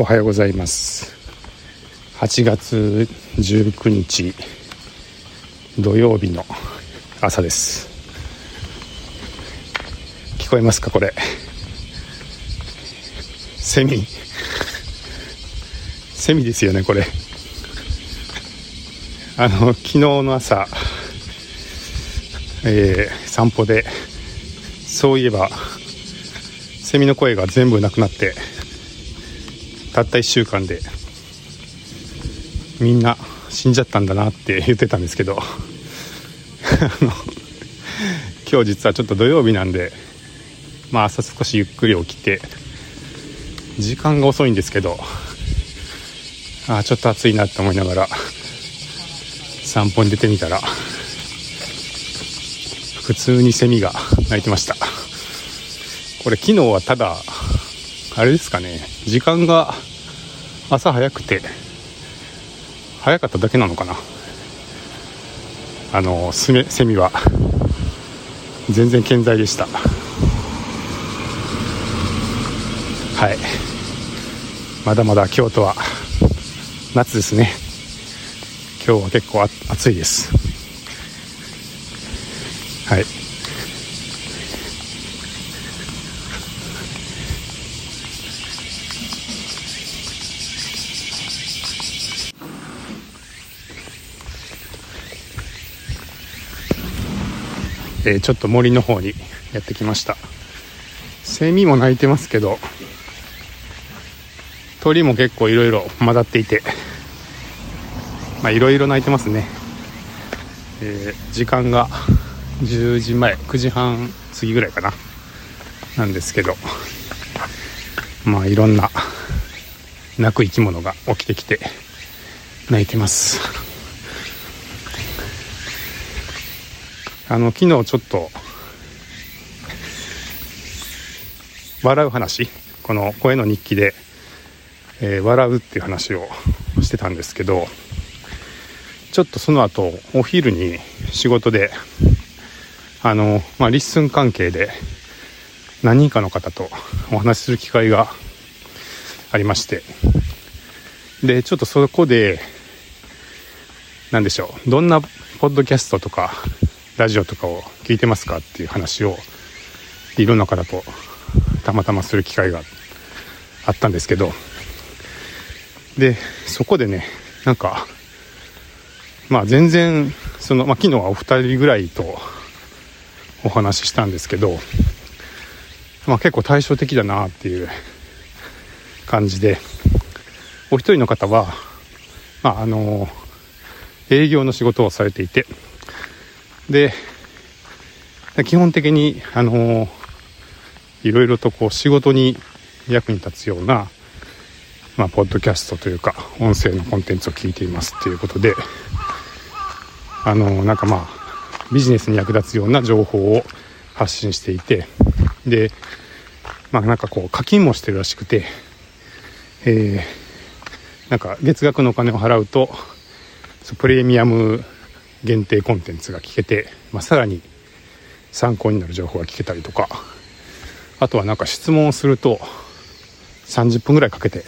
おはようございます。8月19日土曜日の朝です。聞こえますかこれ？セミ。セミですよねこれ。あの昨日の朝えー、散歩でそういえばセミの声が全部なくなってたった1週間でみんな死んじゃったんだなって言ってたんですけど今日実はちょっと土曜日なんでまあ朝少しゆっくり起きて時間が遅いんですけどあちょっと暑いなって思いながら散歩に出てみたら普通にセミが鳴いてました。これ昨日はただあれですかね。時間が朝早くて早かっただけなのかな。あのセミは全然健在でした。はい。まだまだ京都は夏ですね。今日は結構暑いです。はい。え、ちょっと森の方にやってきました。セミも鳴いてますけど鳥も結構いろいろ混ざっていてまあいろいろ鳴いてますね、えー、時間が10時前9時半過ぎぐらいかな。なんですけどまあいろんな鳴く生き物が起きてきて鳴いてます。あの昨日ちょっと笑う話。この声の日記で、えー、笑うっていう話をしてたんですけどちょっとその後お昼に仕事であの、まあ、リッスン関係で何人かの方とお話しする機会がありましてでちょっとそこで何でしょうどんなポッドキャストとかラジオとかを聞いてますかっていう話をいろんな方とたまたまする機会があったんですけどでそこでねなんかまあ全然その、まあ、昨日はお二人ぐらいとお話ししたんですけど、まあ、結構対照的だなっていう感じでお一人の方は、まあ、あの営業の仕事をされていてで、基本的に、あのいろいろとこう仕事に役に立つような、まあ、ポッドキャストというか、音声のコンテンツを聞いていますっていうことで、あのなんかまあ、ビジネスに役立つような情報を発信していて、で、まあなんかこう課金もしてるらしくて、えー、なんか月額のお金を払うと、プレミアム限定コンテンツが聞けて、まあ、さらに参考になる情報が聞けたりとかあとはなんか質問をすると30分ぐらいかけて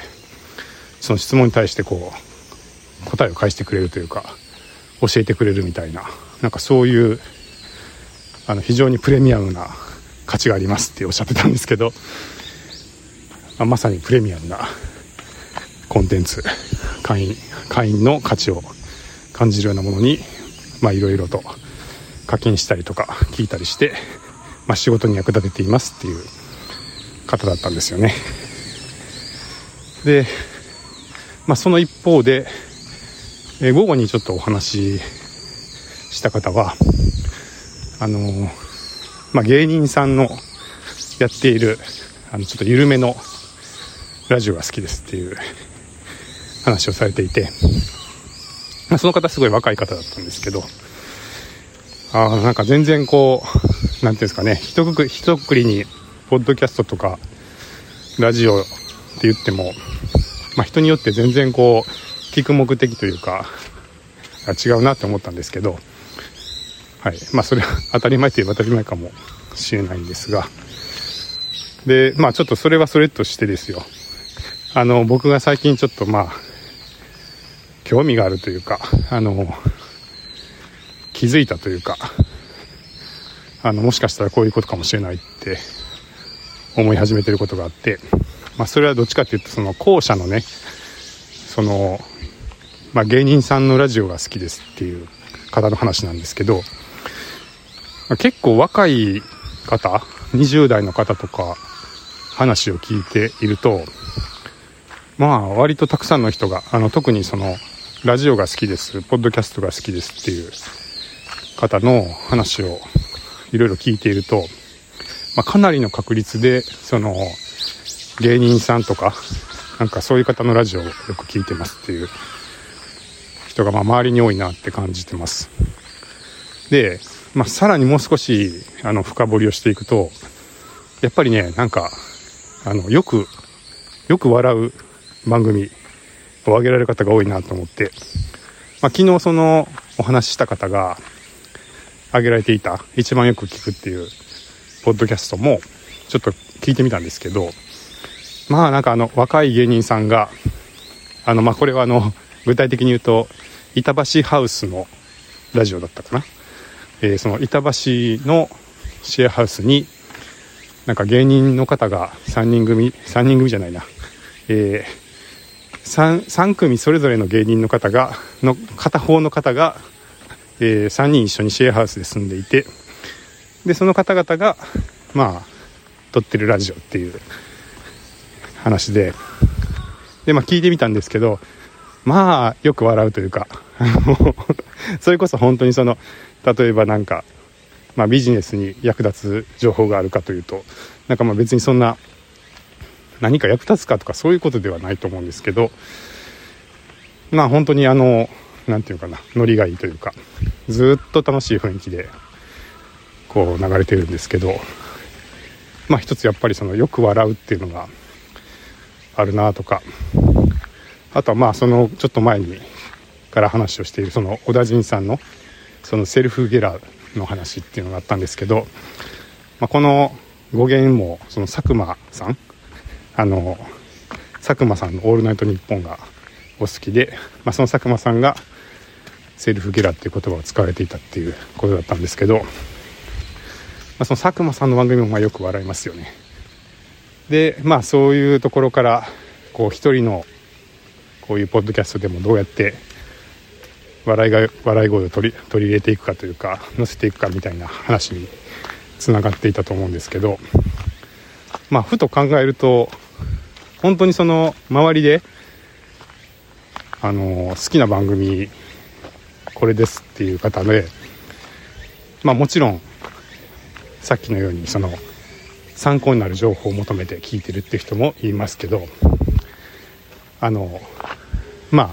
その質問に対してこう答えを返してくれるというか教えてくれるみたいななんかそういうあの非常にプレミアムな価値がありますっておっしゃってたんですけど、まあ、まさにプレミアムなコンテンツ会員会員の価値を感じるようなものにまあいろいろと課金したりとか聞いたりして、まあ、仕事に役立てていますっていう方だったんですよね。で、まあ、その一方で、えー、午後にちょっとお話しした方はあのー、まあ、芸人さんのやっているあのちょっと緩めのラジオが好きですっていう話をされていて、その方すごい若い方だったんですけど、あなんか全然こう、なんていうんですかね、一くく一くりに、ポッドキャストとか、ラジオって言っても、まあ、人によって全然こう、聞く目的というか、違うなって思ったんですけど、はい。まあ、それは当たり前といえば当たり前かもしれないんですが、で、まあ、ちょっとそれはそれとしてですよ。あの僕が最近ちょっとまあ興味があるというかあの気づいたというかあのもしかしたらこういうことかもしれないって思い始めてることがあって、まあ、それはどっちかっていうとその後者のねその、まあ、芸人さんのラジオが好きですっていう方の話なんですけど、まあ、結構若い方20代の方とか話を聞いているとまあ割とたくさんの人があの特にそのラジオが好きです。ポッドキャストが好きですっていう方の話をいろいろ聞いていると、まあ、かなりの確率でその芸人さんとかなんかそういう方のラジオをよく聞いてますっていう人がまあ周りに多いなって感じてます。で、まあ、さらにもう少しあの深掘りをしていくとやっぱりねなんかあのよくよく笑う番組を挙げられる方が多いなと思って、まあ、昨日そのお話しした方が挙げられていた一番よく聞くっていうポッドキャストもちょっと聞いてみたんですけどまあなんかあの若い芸人さんがあのまあこれはあの具体的に言うと板橋ハウスのラジオだったかな、えー、その板橋のシェアハウスになんか芸人の方が3人組3人組じゃないな、えー、3, 3組それぞれの芸人の方がの片方の方が、えー、3人一緒にシェアハウスで住んでいてでその方々がまあ撮ってるラジオっていう話ででまあ聞いてみたんですけどまあよく笑うというか それこそ本当にその例えばなんかまあ、ビジネスに役立つ情報があるかというとなんかまあ別にそんな何か役立つかとかそういうことではないと思うんですけどまあ本当にあの何て言うかなノリがいいというかずっと楽しい雰囲気でこう流れてるんですけどまあ一つやっぱりそのよく笑うっていうのがあるなとかあとはまあそのちょっと前にから話をしているその小田陣さんのそのセルフゲラーの話っていうのがあったんですけど、まあ、この語源もその佐久間さんあの佐久間さんの「オールナイトニッポン」がお好きで、まあ、その佐久間さんがセルフゲラっていう言葉を使われていたっていうことだったんですけど、まあ、その佐久間さんの番組もまあよく笑いますよね。でまあそういうところからこう一人のこういうポッドキャストでもどうやって笑いが笑い声を取り取り入れていくかというか載せていくかみたいな話につながっていたと思うんですけどまあふと考えると本当にその周りであの好きな番組これですっていう方でまあもちろんさっきのようにその参考になる情報を求めて聞いてるって人もいますけどあのまあ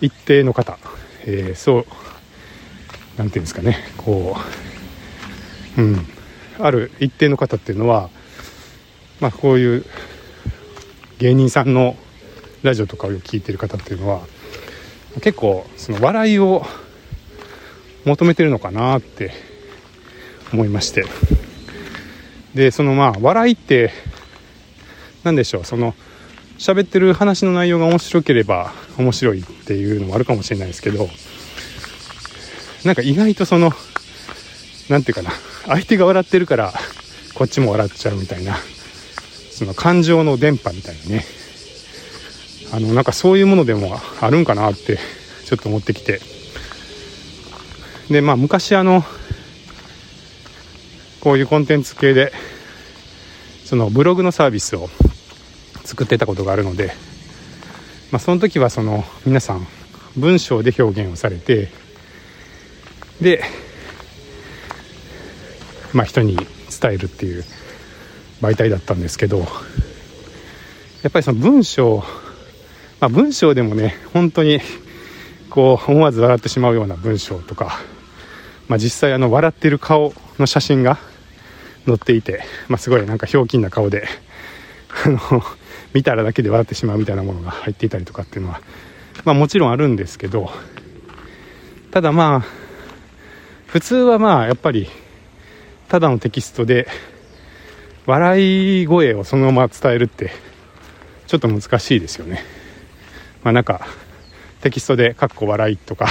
一定の方、えー、そう何て言うんですかねこううんある一定の方っていうのはまあこういう芸人さんのラジオとかを聞いてる方っていうのは結構その笑いを求めてるのかなって思いまして。でそのまあ笑いって何でしょう？その喋ってる話の内容が面白ければ面白いっていうのもあるかもしれないですけどなんか意外とその何て言うかな相手が笑ってるからこっちも笑っちゃうみたいな。その感情の電波みたいにね。あのなんかそういうものでもあるんかなってちょっと思ってきて。でまあ昔あのこういうコンテンツ系でそのブログのサービスを作ってたことがあるので、まあ、その時はその皆さん文章で表現をされてで、まあ、人に伝えるっていう媒体だったんですけどやっぱりその文章、まあ、文章でもね本当にこう思わず笑ってしまうような文章とか、まあ、実際あの笑ってる顔の写真が載っていて、まあ、すごいなんかひょうきんな顔で見たらだけで笑ってしまうみたいなものが入っていたりとかっていうのは、まあ、もちろんあるんですけどただまあ普通はまあやっぱりただのテキストで笑い声をそのまま伝えるってちょっと難しいですよね。まあなんかテキストで「かっこ笑い」とか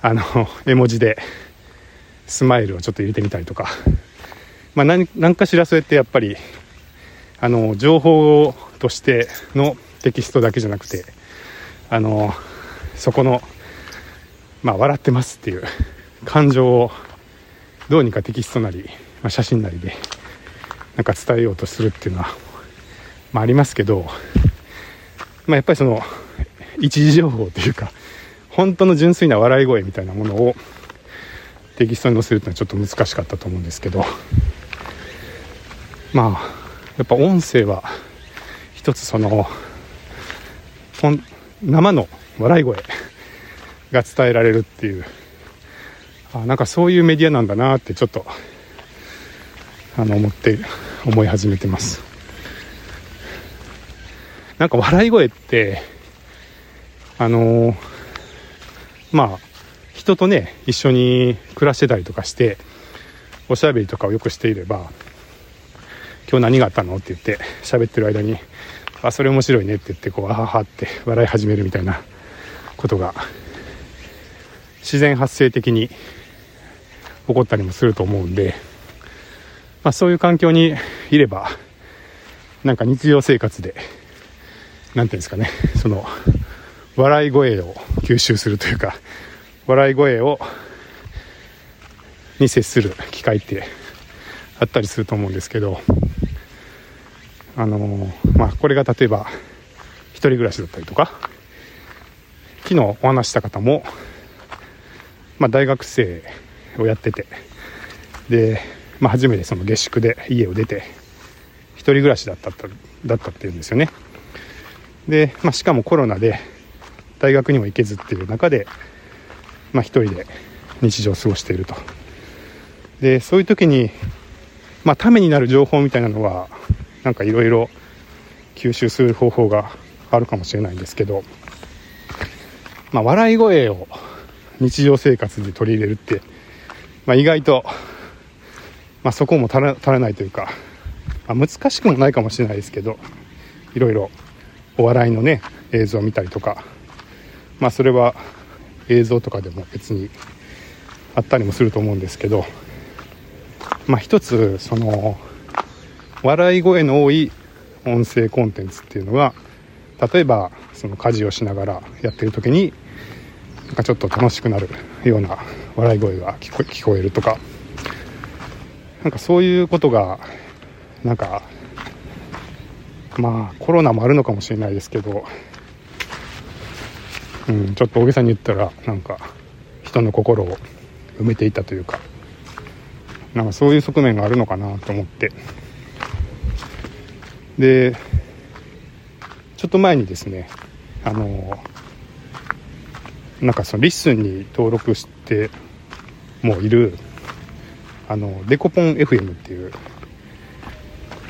あの絵文字でスマイルをちょっと入れてみたりとか。まあ何何かしらそうやってやっぱりあの情報としてのテキストだけじゃなくてあのそこのまあ笑ってますっていう感情をどうにかテキストなり、まあ、写真なりでなんか伝えようとするっていうのは、まあ、ありますけど、まあ、やっぱりその一時情報というか本当の純粋な笑い声みたいなものをテキストに載せるっていうのはちょっと難しかったと思うんですけどまあやっぱ音声は一つその生の笑い声が伝えられるっていうあなんかそういうメディアなんだなってちょっとあの思って思い始めてます。なんか笑い声ってあのー、まあ人とね一緒に暮らしてたりとかしておしゃべりとかをよくしていれば今日何があったのって言って喋ってる間にあそれ面白いねって言ってこうあははって笑い始めるみたいなことが自然発生的に起こったりもすると思うんで、まあ、そういう環境にいればなんか日常生活で何ていうんですかねその笑い声を吸収するというか笑い声をに接する機会ってあったりすると思うんですけどあのまあこれが例えば1人暮らしだったりとか昨日お話した方もまあ、大学生をやっててで、まあ、初めてその下宿で家を出て1人暮らしだっただったっていうんですよね。で、まあ、しかもコロナで大学にも行けずっていう中で、まあ、1人で日常を過ごしていると。でそういう時に、まあ、ためになる情報みたいなのはなんかいろいろ吸収する方法があるかもしれないんですけど、まあ、笑い声を日常生活に取り入れるって、まあ、意外と、まあ、そこも足ら足らないというか、まあ、難しくもないかもしれないですけどいろいろお笑いのね映像を見たりとかまあそれは映像とかでも別にあったりもすると思うんですけどまあ一つその笑い声の多い音声コンテンツっていうのが例えばその家事をしながらやってる時になんかちょっと楽しくなるような笑い声が聞こ聞こえるとかなんかそういうことがなんかまあコロナもあるのかもしれないですけど、うん、ちょっと大げさに言ったらなんか人の心を埋めていたというかなんかそういう側面があるのかなと思って。でちょっと前にですねあのなんかそのリッスンに登録してもういるあのデコポン FM っていう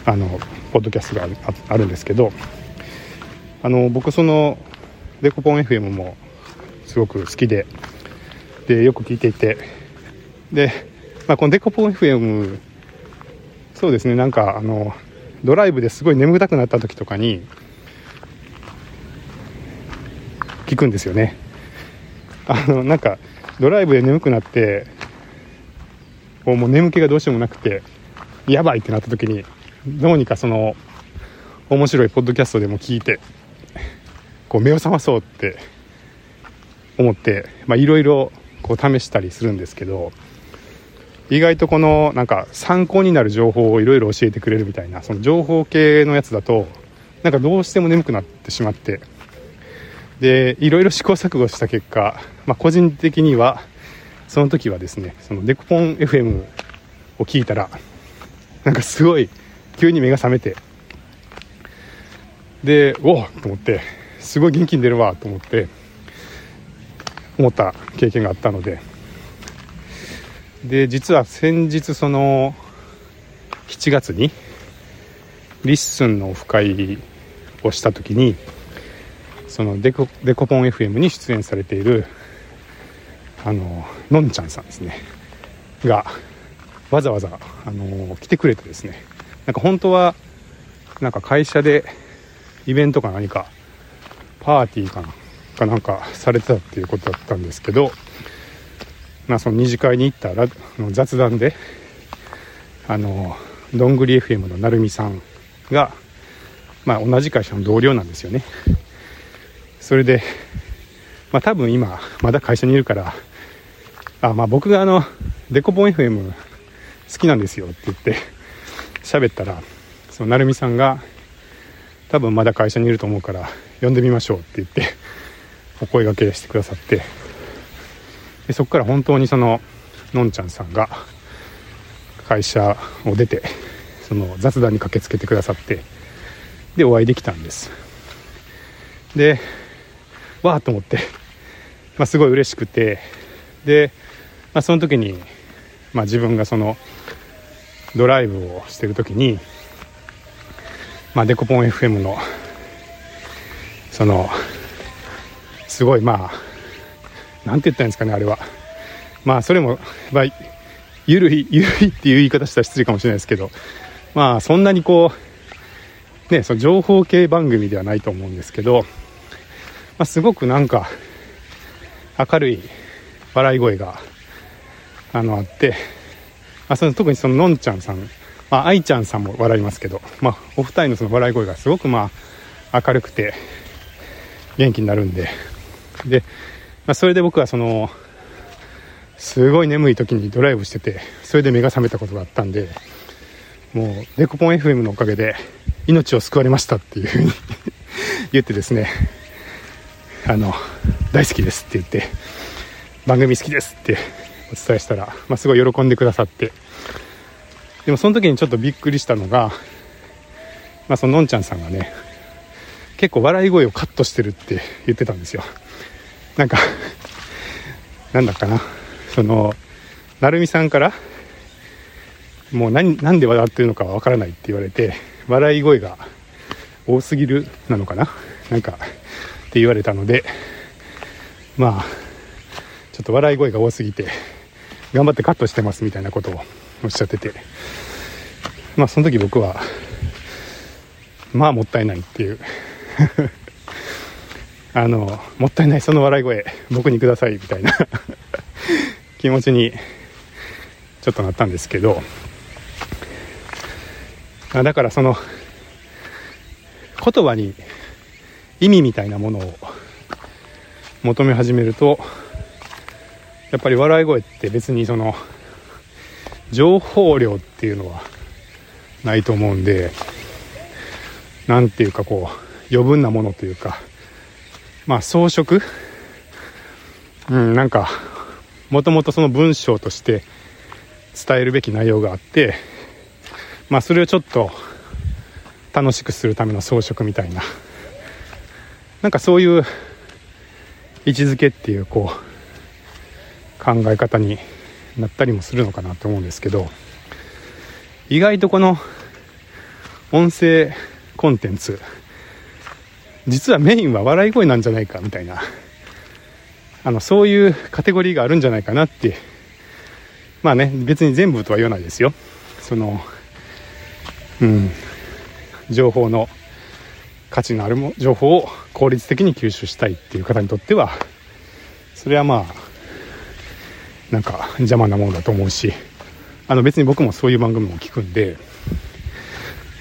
あのポッドキャストがあるんですけどあの僕そのデコポン FM もすごく好きででよく聞いていてで、まあ、このデコポン FM そうですねなんかあのドライブですごい眠たくなった時とかに聞くんですよね。あのなんかドライブで眠くなってもう眠気がどうしてもなくてやばいってなった時にどうにかその面白いポッドキャストでも聞いてこう目を覚まそうって思っていろいろ試したりするんですけど意外とこのなんか参考になる情報をいろいろ教えてくれるみたいなその情報系のやつだとなんかどうしても眠くなってしまってでいろいろ試行錯誤した結果、まあ、個人的にはその時はですねそのデコポン FM を聞いたらなんかすごい急に目が覚めてでおおと思ってすごい元気に出るわと思って思った経験があったのでで実は先日その7月にリッスンのオフ会をした時にそのデコデコポン FM に出演されているあののんちゃんさんですね。がわざわざあの来てくれてですね。なんか本当はなんか会社でイベントか何かパーティーかなかなんかされてたっていうことだったんですけど、まあ、その二次会に行ったら雑談であのどんぐり FM の成美さんが、まあ、同じ会社の同僚なんですよね。それで、まあ、多分今まだ会社にいるからあ、まあ、僕があのデコポン FM 好きなんですよって言って喋ったらその成美さんが多分まだ会社にいると思うから呼んでみましょうって言ってお声がけしてくださってでそこから本当にそののんちゃんさんが会社を出てその雑談に駆けつけてくださってでお会いできたんです。でわあと思って、まあ、すごい嬉しくてで、まあ、その時に、まあ、自分がそのドライブをしてる時に、まあ、デコポン FM のそのすごいまあなんて言ったんですかねあれは。まあそれも、まあ、ゆるいゆるいっていう言い方したら失礼かもしれないですけどまあそんなにこうねその情報系番組ではないと思うんですけど、まあ、すごくなんか明るい笑い声があのあって、あ、その特にそののんちゃんさん、まあ、愛ちゃんさんも笑いますけど、まあ、お二人のその笑い声がすごくまあ明るくて元気になるんで。で、まあ、それで僕はそのすごい眠い時にドライブしててそれで目が覚めたことがあったんでもうデコポン FM のおかげで命を救われましたっていうふうに 言ってですねあの大好きですって言って番組好きですってお伝えしたら、まあ、すごい喜んでくださって。でもその時にちょっとびっくりしたのが、まあ、そののんちゃんさんがね結構笑い声をカットしてるって言ってたんですよ。なんかなんだかな。その成美さんからもう何何で笑ってるのかは分からないって言われて笑い声が多すぎるなのかな。なんかって言われたのでまあちょっと笑い声が多すぎて頑張ってカットしてますみたいなことをおっしゃってて。まあその時僕はまあもったいないっていう。あのもったいないその笑い声僕にくださいみたいな。気持ちにちょっとなったんですけど。だからその言葉に意味みたいなものを求め始めるとやっぱり笑い声って別にその情報量っていうのはないと思うんで何ていうかこう余分なものというかまあ装飾？うんなんかもともとその文章として伝えるべき内容があってまあそれをちょっと楽しくするための装飾みたいななんかそういう位置づけっていうこう考え方になったりもするのかなと思うんですけど意外とこの音声コンテンツ実はメインは笑い声なんじゃないかみたいなあのそういうカテゴリーがあるんじゃないかなってまあね別に全部とは言わないですよ。そのうん情報の価値のあるも情報を効率的に吸収したいっていう方にとってはそれはまあなんか邪魔なものだと思うし。あの別に僕もそういう番組も聞くんで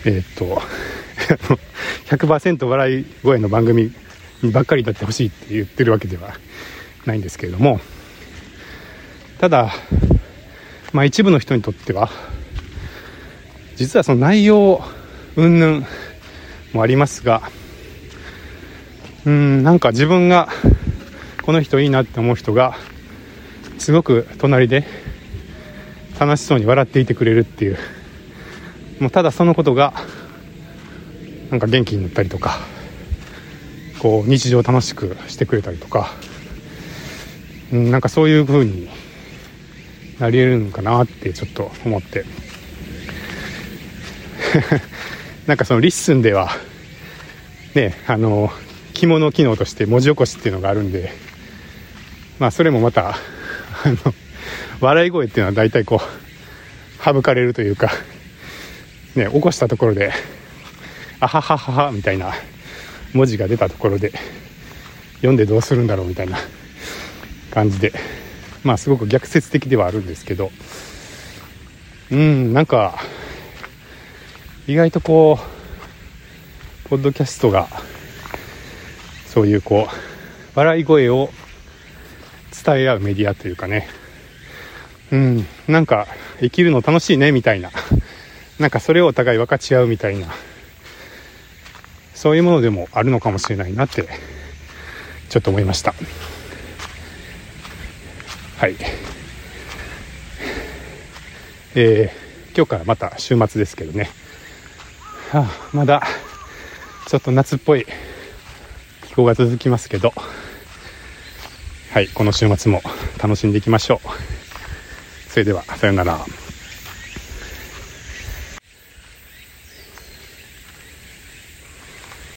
えー、っと 100%笑い声の番組ばっかりだってほしいって言ってるわけではないんですけれどもただまあ一部の人にとっては実はその内容云々もありますがうんなんか自分がこの人いいなって思う人がすごく隣で楽しそうに笑っていてくれるっていう。もうただそのことがなんか元気になったりとかこう日常楽しくしてくれたりとか、うん、なんかそういう風になり得るのかなってちょっと思って。なんかそのリッスンではねあの着物機能として文字起こしっていうのがあるんでまあそれもまたの笑い声っていうのは大体こう省かれるというかね起こしたところであははははみたいな文字が出たところで読んでどうするんだろうみたいな感じでまあすごく逆説的ではあるんですけどうんなんか意外とこうポッドキャストがそういうこう笑い声を伝え合うメディアというかね。うん。なんか生きるの楽しいねみたいな。なんかそれをお互い分かち合うみたいな。そういうものでもあるのかもしれないなってちょっと思いました。はい。えー、今日からまた週末ですけどね、はあ、まだちょっと夏っぽい気候が続きますけど。はいこの週末も楽しんでいきましょう。それではさようなら。